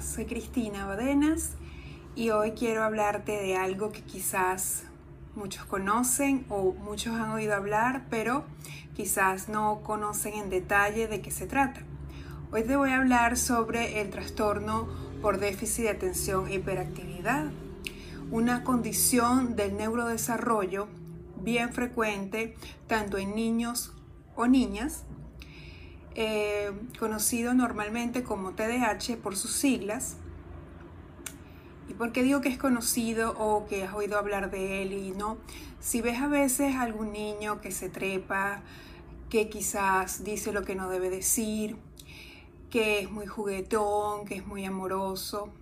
soy Cristina Badenas y hoy quiero hablarte de algo que quizás muchos conocen o muchos han oído hablar, pero quizás no conocen en detalle de qué se trata. Hoy te voy a hablar sobre el trastorno por déficit de atención e hiperactividad, una condición del neurodesarrollo bien frecuente tanto en niños o niñas eh, conocido normalmente como TDAH por sus siglas. ¿Y por qué digo que es conocido o que has oído hablar de él y no? Si ves a veces algún niño que se trepa, que quizás dice lo que no debe decir, que es muy juguetón, que es muy amoroso,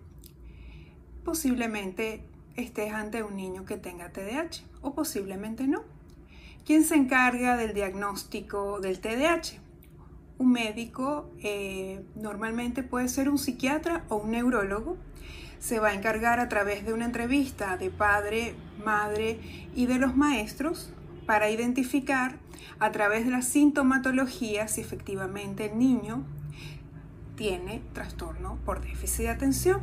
posiblemente estés ante un niño que tenga TDAH o posiblemente no. ¿Quién se encarga del diagnóstico del TDAH? Un médico, eh, normalmente puede ser un psiquiatra o un neurólogo, se va a encargar a través de una entrevista de padre, madre y de los maestros para identificar a través de la sintomatología si efectivamente el niño tiene trastorno por déficit de atención.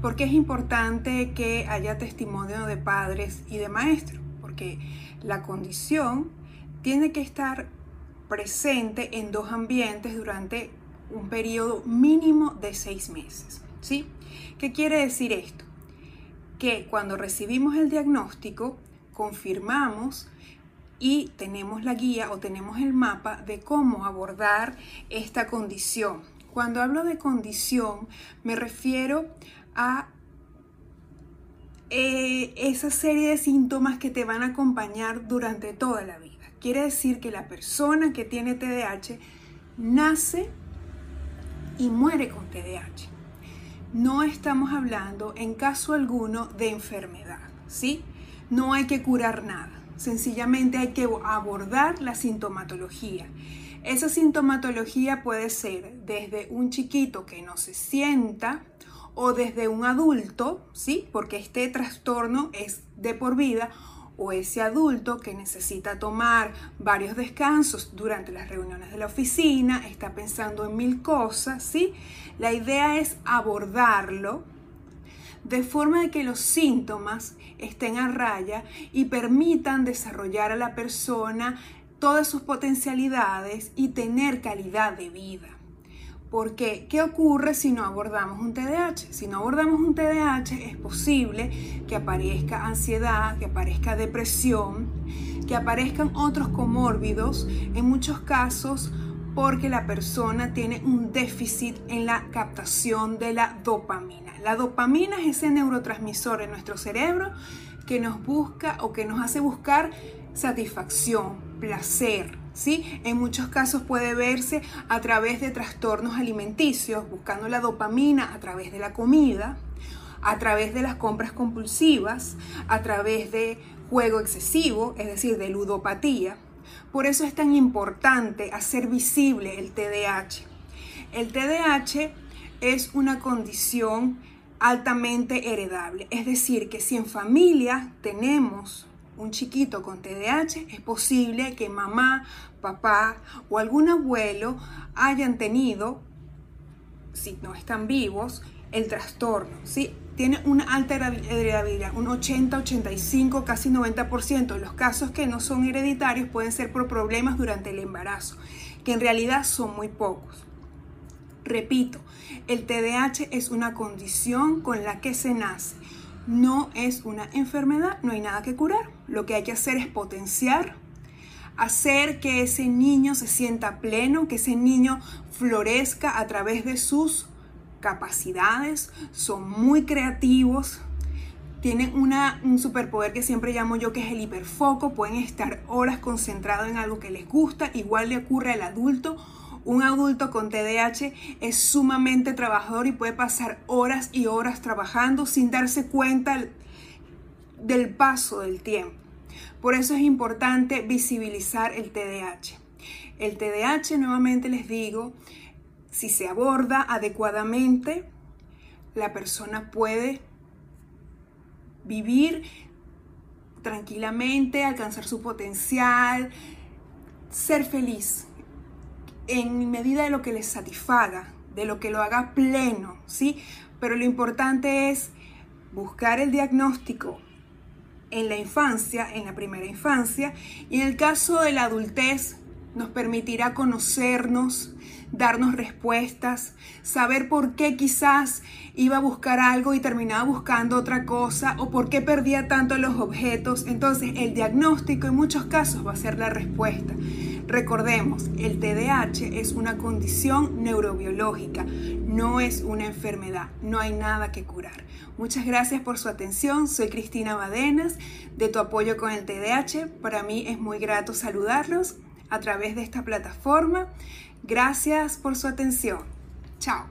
Porque es importante que haya testimonio de padres y de maestros, porque la condición tiene que estar presente en dos ambientes durante un periodo mínimo de seis meses. ¿sí? ¿Qué quiere decir esto? Que cuando recibimos el diagnóstico, confirmamos y tenemos la guía o tenemos el mapa de cómo abordar esta condición. Cuando hablo de condición, me refiero a eh, esa serie de síntomas que te van a acompañar durante toda la vida. Quiere decir que la persona que tiene TDAH nace y muere con TDAH. No estamos hablando en caso alguno de enfermedad, ¿sí? No hay que curar nada, sencillamente hay que abordar la sintomatología. Esa sintomatología puede ser desde un chiquito que no se sienta o desde un adulto, ¿sí? Porque este trastorno es de por vida o ese adulto que necesita tomar varios descansos durante las reuniones de la oficina, está pensando en mil cosas, ¿sí? La idea es abordarlo de forma de que los síntomas estén a raya y permitan desarrollar a la persona todas sus potencialidades y tener calidad de vida. Porque, ¿qué ocurre si no abordamos un TDAH? Si no abordamos un TDAH, es posible que aparezca ansiedad, que aparezca depresión, que aparezcan otros comórbidos, en muchos casos porque la persona tiene un déficit en la captación de la dopamina. La dopamina es ese neurotransmisor en nuestro cerebro que nos busca o que nos hace buscar satisfacción, placer, En muchos casos puede verse a través de trastornos alimenticios, buscando la dopamina a través de la comida, a través de las compras compulsivas, a través de juego excesivo, es decir, de ludopatía. Por eso es tan importante hacer visible el TDAH. El TDAH es una condición altamente heredable, es decir, que si en familia tenemos un chiquito con TDAH, es posible que mamá, papá o algún abuelo hayan tenido, si no están vivos, el trastorno, ¿sí? Tiene una alta heredabilidad, un 80, 85, casi 90%. Los casos que no son hereditarios pueden ser por problemas durante el embarazo, que en realidad son muy pocos. Repito, el TDAH es una condición con la que se nace no es una enfermedad, no hay nada que curar. Lo que hay que hacer es potenciar, hacer que ese niño se sienta pleno, que ese niño florezca a través de sus capacidades, son muy creativos, tienen un superpoder que siempre llamo yo que es el hiperfoco, pueden estar horas concentrados en algo que les gusta, igual le ocurre al adulto un adulto con TDAH es sumamente trabajador y puede pasar horas y horas trabajando sin darse cuenta del paso del tiempo. Por eso es importante visibilizar el TDAH. El TDAH, nuevamente les digo, si se aborda adecuadamente, la persona puede vivir tranquilamente, alcanzar su potencial, ser feliz en medida de lo que les satisfaga, de lo que lo haga pleno, ¿sí? pero lo importante es buscar el diagnóstico en la infancia, en la primera infancia, y en el caso de la adultez nos permitirá conocernos, darnos respuestas, saber por qué quizás iba a buscar algo y terminaba buscando otra cosa o por qué perdía tanto los objetos. Entonces el diagnóstico en muchos casos va a ser la respuesta. Recordemos, el TDAH es una condición neurobiológica, no es una enfermedad, no hay nada que curar. Muchas gracias por su atención, soy Cristina Badenas de tu apoyo con el TDAH. Para mí es muy grato saludarlos a través de esta plataforma. Gracias por su atención. Chao.